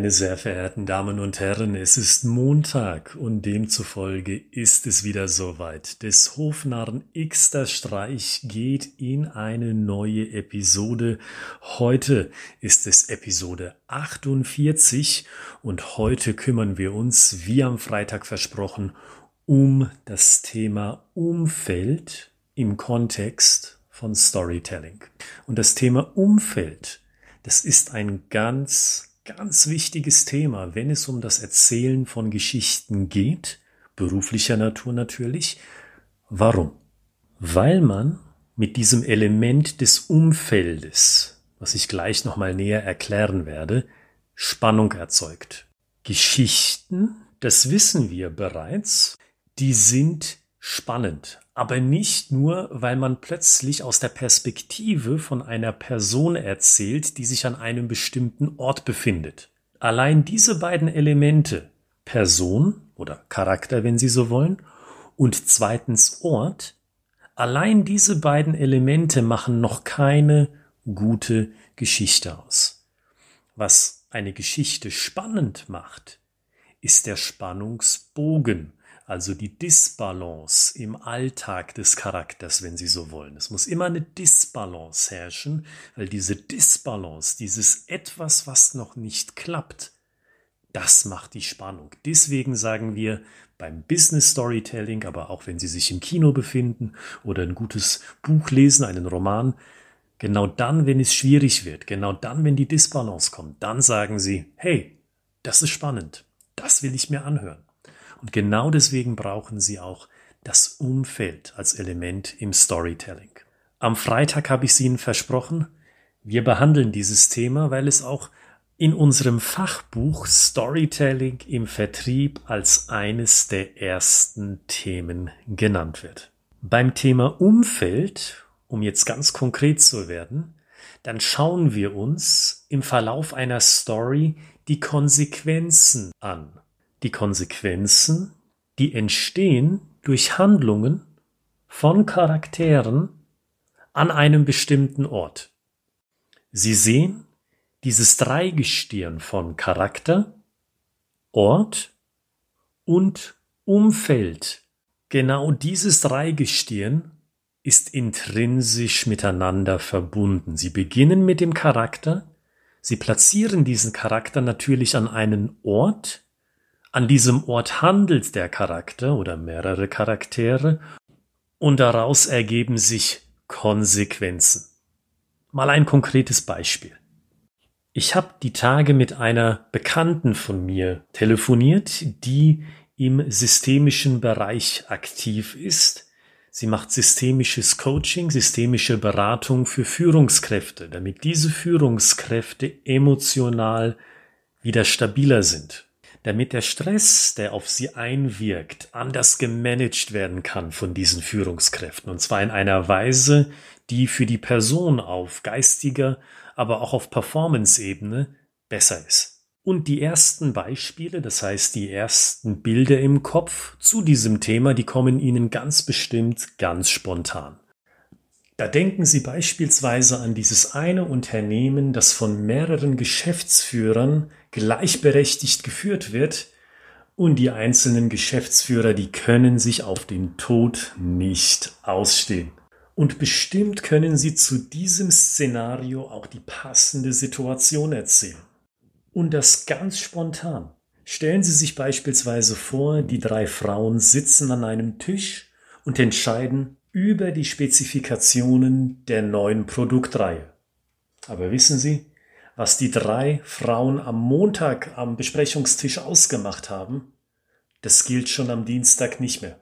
Meine sehr verehrten Damen und Herren, es ist Montag und demzufolge ist es wieder soweit. Des Hofnarren Xter Streich geht in eine neue Episode. Heute ist es Episode 48 und heute kümmern wir uns, wie am Freitag versprochen, um das Thema Umfeld im Kontext von Storytelling. Und das Thema Umfeld, das ist ein ganz ganz wichtiges Thema, wenn es um das Erzählen von Geschichten geht, beruflicher Natur natürlich. Warum? Weil man mit diesem Element des Umfeldes, was ich gleich nochmal näher erklären werde, Spannung erzeugt. Geschichten, das wissen wir bereits, die sind spannend, aber nicht nur, weil man plötzlich aus der Perspektive von einer Person erzählt, die sich an einem bestimmten Ort befindet. Allein diese beiden Elemente, Person oder Charakter, wenn Sie so wollen, und zweitens Ort, allein diese beiden Elemente machen noch keine gute Geschichte aus. Was eine Geschichte spannend macht, ist der Spannungsbogen, also die Disbalance im Alltag des Charakters, wenn Sie so wollen. Es muss immer eine Disbalance herrschen, weil diese Disbalance, dieses etwas, was noch nicht klappt, das macht die Spannung. Deswegen sagen wir beim Business Storytelling, aber auch wenn Sie sich im Kino befinden oder ein gutes Buch lesen, einen Roman, genau dann, wenn es schwierig wird, genau dann, wenn die Disbalance kommt, dann sagen Sie, hey, das ist spannend, das will ich mir anhören. Und genau deswegen brauchen sie auch das Umfeld als Element im Storytelling. Am Freitag habe ich es Ihnen versprochen, wir behandeln dieses Thema, weil es auch in unserem Fachbuch Storytelling im Vertrieb als eines der ersten Themen genannt wird. Beim Thema Umfeld, um jetzt ganz konkret zu werden, dann schauen wir uns im Verlauf einer Story die Konsequenzen an die Konsequenzen, die entstehen durch Handlungen von Charakteren an einem bestimmten Ort. Sie sehen dieses Dreigestirn von Charakter, Ort und Umfeld. Genau dieses Dreigestirn ist intrinsisch miteinander verbunden. Sie beginnen mit dem Charakter, sie platzieren diesen Charakter natürlich an einen Ort, an diesem Ort handelt der Charakter oder mehrere Charaktere und daraus ergeben sich Konsequenzen. Mal ein konkretes Beispiel. Ich habe die Tage mit einer Bekannten von mir telefoniert, die im systemischen Bereich aktiv ist. Sie macht systemisches Coaching, systemische Beratung für Führungskräfte, damit diese Führungskräfte emotional wieder stabiler sind damit der Stress, der auf sie einwirkt, anders gemanagt werden kann von diesen Führungskräften. Und zwar in einer Weise, die für die Person auf geistiger, aber auch auf Performance-Ebene besser ist. Und die ersten Beispiele, das heißt die ersten Bilder im Kopf zu diesem Thema, die kommen Ihnen ganz bestimmt ganz spontan. Da denken Sie beispielsweise an dieses eine Unternehmen, das von mehreren Geschäftsführern gleichberechtigt geführt wird und die einzelnen Geschäftsführer, die können sich auf den Tod nicht ausstehen. Und bestimmt können Sie zu diesem Szenario auch die passende Situation erzählen. Und das ganz spontan. Stellen Sie sich beispielsweise vor, die drei Frauen sitzen an einem Tisch und entscheiden, über die Spezifikationen der neuen Produktreihe. Aber wissen Sie, was die drei Frauen am Montag am Besprechungstisch ausgemacht haben? Das gilt schon am Dienstag nicht mehr,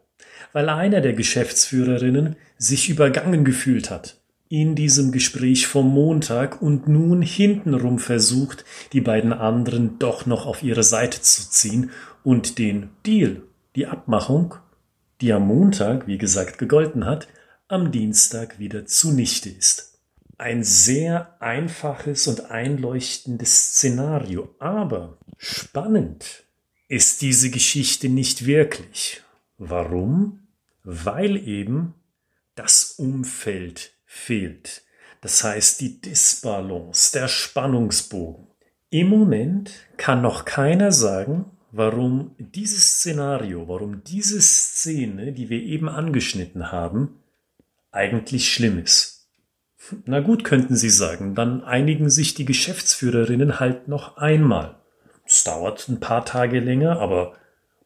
weil einer der Geschäftsführerinnen sich übergangen gefühlt hat in diesem Gespräch vom Montag und nun hintenrum versucht, die beiden anderen doch noch auf ihre Seite zu ziehen und den Deal, die Abmachung die am Montag, wie gesagt, gegolten hat, am Dienstag wieder zunichte ist. Ein sehr einfaches und einleuchtendes Szenario, aber spannend ist diese Geschichte nicht wirklich. Warum? Weil eben das Umfeld fehlt. Das heißt, die Disbalance, der Spannungsbogen. Im Moment kann noch keiner sagen, warum dieses Szenario, warum diese Szene, die wir eben angeschnitten haben, eigentlich schlimm ist. Na gut, könnten Sie sagen, dann einigen sich die Geschäftsführerinnen halt noch einmal. Es dauert ein paar Tage länger, aber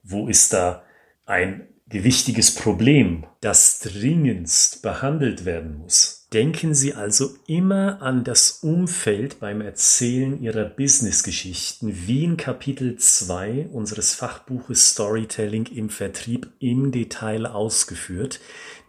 wo ist da ein gewichtiges Problem, das dringendst behandelt werden muss? Denken Sie also immer an das Umfeld beim Erzählen Ihrer Businessgeschichten, wie in Kapitel 2 unseres Fachbuches Storytelling im Vertrieb im Detail ausgeführt.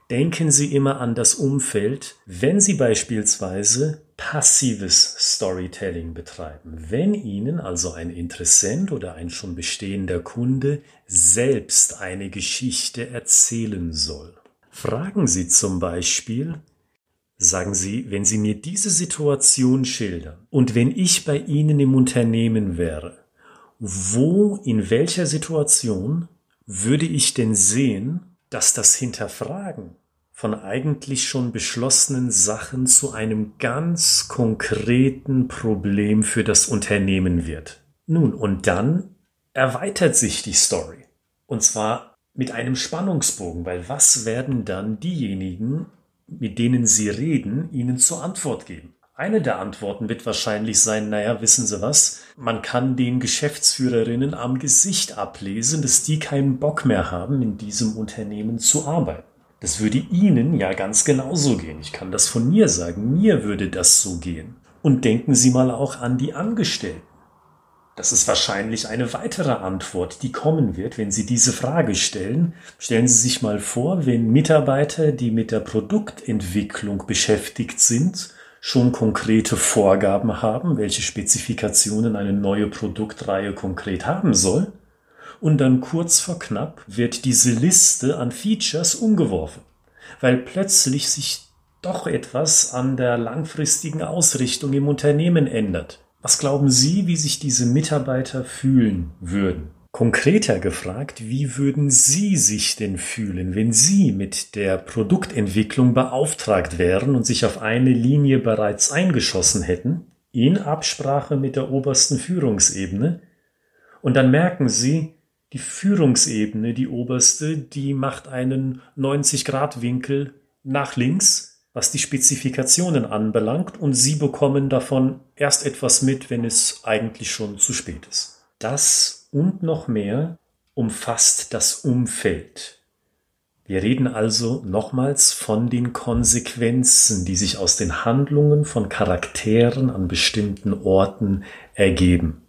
Denken Sie immer an das Umfeld, wenn Sie beispielsweise passives Storytelling betreiben. Wenn Ihnen also ein Interessent oder ein schon bestehender Kunde selbst eine Geschichte erzählen soll. Fragen Sie zum Beispiel, Sagen Sie, wenn Sie mir diese Situation schildern und wenn ich bei Ihnen im Unternehmen wäre, wo, in welcher Situation würde ich denn sehen, dass das Hinterfragen von eigentlich schon beschlossenen Sachen zu einem ganz konkreten Problem für das Unternehmen wird? Nun, und dann erweitert sich die Story. Und zwar mit einem Spannungsbogen, weil was werden dann diejenigen mit denen Sie reden, Ihnen zur Antwort geben. Eine der Antworten wird wahrscheinlich sein, naja, wissen Sie was, man kann den Geschäftsführerinnen am Gesicht ablesen, dass die keinen Bock mehr haben, in diesem Unternehmen zu arbeiten. Das würde Ihnen ja ganz genauso gehen. Ich kann das von mir sagen. Mir würde das so gehen. Und denken Sie mal auch an die Angestellten. Das ist wahrscheinlich eine weitere Antwort, die kommen wird, wenn Sie diese Frage stellen. Stellen Sie sich mal vor, wenn Mitarbeiter, die mit der Produktentwicklung beschäftigt sind, schon konkrete Vorgaben haben, welche Spezifikationen eine neue Produktreihe konkret haben soll. Und dann kurz vor knapp wird diese Liste an Features umgeworfen, weil plötzlich sich doch etwas an der langfristigen Ausrichtung im Unternehmen ändert. Was glauben Sie, wie sich diese Mitarbeiter fühlen würden? Konkreter gefragt, wie würden Sie sich denn fühlen, wenn Sie mit der Produktentwicklung beauftragt wären und sich auf eine Linie bereits eingeschossen hätten, in Absprache mit der obersten Führungsebene, und dann merken Sie, die Führungsebene, die oberste, die macht einen 90-Grad-Winkel nach links was die Spezifikationen anbelangt und Sie bekommen davon erst etwas mit, wenn es eigentlich schon zu spät ist. Das und noch mehr umfasst das Umfeld. Wir reden also nochmals von den Konsequenzen, die sich aus den Handlungen von Charakteren an bestimmten Orten ergeben.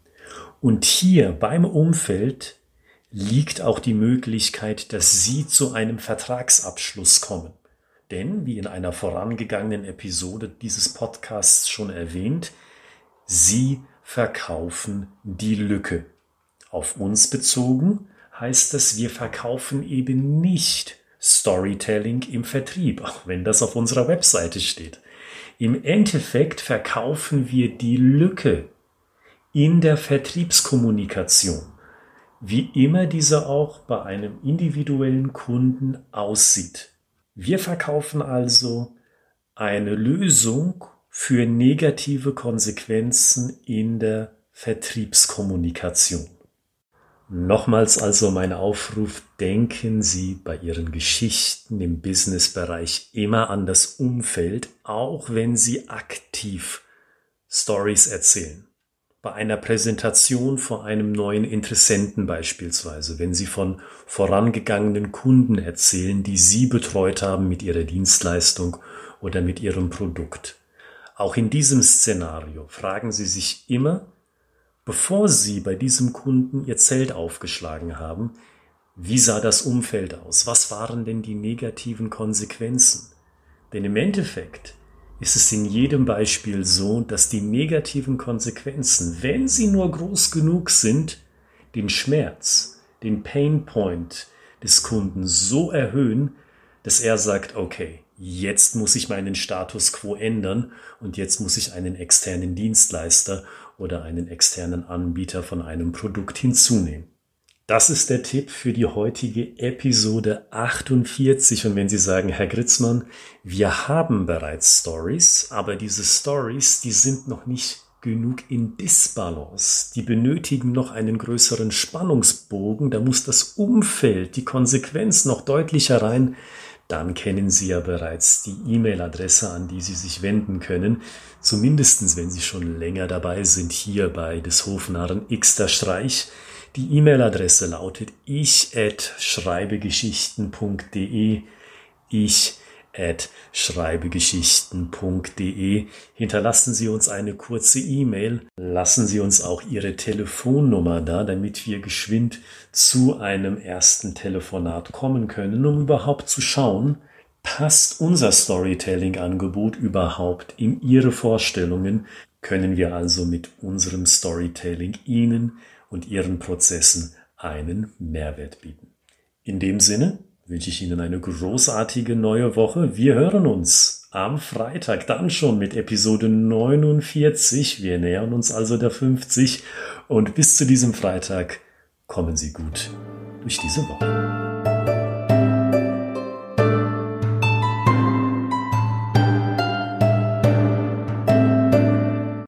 Und hier beim Umfeld liegt auch die Möglichkeit, dass Sie zu einem Vertragsabschluss kommen. Denn, wie in einer vorangegangenen Episode dieses Podcasts schon erwähnt, Sie verkaufen die Lücke. Auf uns bezogen heißt das, wir verkaufen eben nicht Storytelling im Vertrieb, auch wenn das auf unserer Webseite steht. Im Endeffekt verkaufen wir die Lücke in der Vertriebskommunikation, wie immer diese auch bei einem individuellen Kunden aussieht. Wir verkaufen also eine Lösung für negative Konsequenzen in der Vertriebskommunikation. Nochmals also mein Aufruf, denken Sie bei Ihren Geschichten im Businessbereich immer an das Umfeld, auch wenn Sie aktiv Stories erzählen bei einer Präsentation vor einem neuen Interessenten beispielsweise, wenn Sie von vorangegangenen Kunden erzählen, die Sie betreut haben mit Ihrer Dienstleistung oder mit Ihrem Produkt. Auch in diesem Szenario fragen Sie sich immer, bevor Sie bei diesem Kunden Ihr Zelt aufgeschlagen haben, wie sah das Umfeld aus? Was waren denn die negativen Konsequenzen? Denn im Endeffekt ist es in jedem Beispiel so, dass die negativen Konsequenzen, wenn sie nur groß genug sind, den Schmerz, den Pain Point des Kunden so erhöhen, dass er sagt, okay, jetzt muss ich meinen Status quo ändern und jetzt muss ich einen externen Dienstleister oder einen externen Anbieter von einem Produkt hinzunehmen. Das ist der Tipp für die heutige Episode 48. Und wenn Sie sagen, Herr Gritzmann, wir haben bereits Stories, aber diese Stories, die sind noch nicht genug in Disbalance. Die benötigen noch einen größeren Spannungsbogen. Da muss das Umfeld, die Konsequenz noch deutlicher rein. Dann kennen Sie ja bereits die E-Mail-Adresse, an die Sie sich wenden können. Zumindestens, wenn Sie schon länger dabei sind, hier bei des Hofnarren Xter Streich. Die E-Mail-Adresse lautet ich at schreibegeschichten.de. Ich at schreibegeschichten.de. Hinterlassen Sie uns eine kurze E-Mail. Lassen Sie uns auch Ihre Telefonnummer da, damit wir geschwind zu einem ersten Telefonat kommen können, um überhaupt zu schauen, passt unser Storytelling-Angebot überhaupt in Ihre Vorstellungen? Können wir also mit unserem Storytelling Ihnen und Ihren Prozessen einen Mehrwert bieten. In dem Sinne wünsche ich Ihnen eine großartige neue Woche. Wir hören uns am Freitag dann schon mit Episode 49. Wir nähern uns also der 50 und bis zu diesem Freitag kommen Sie gut durch diese Woche.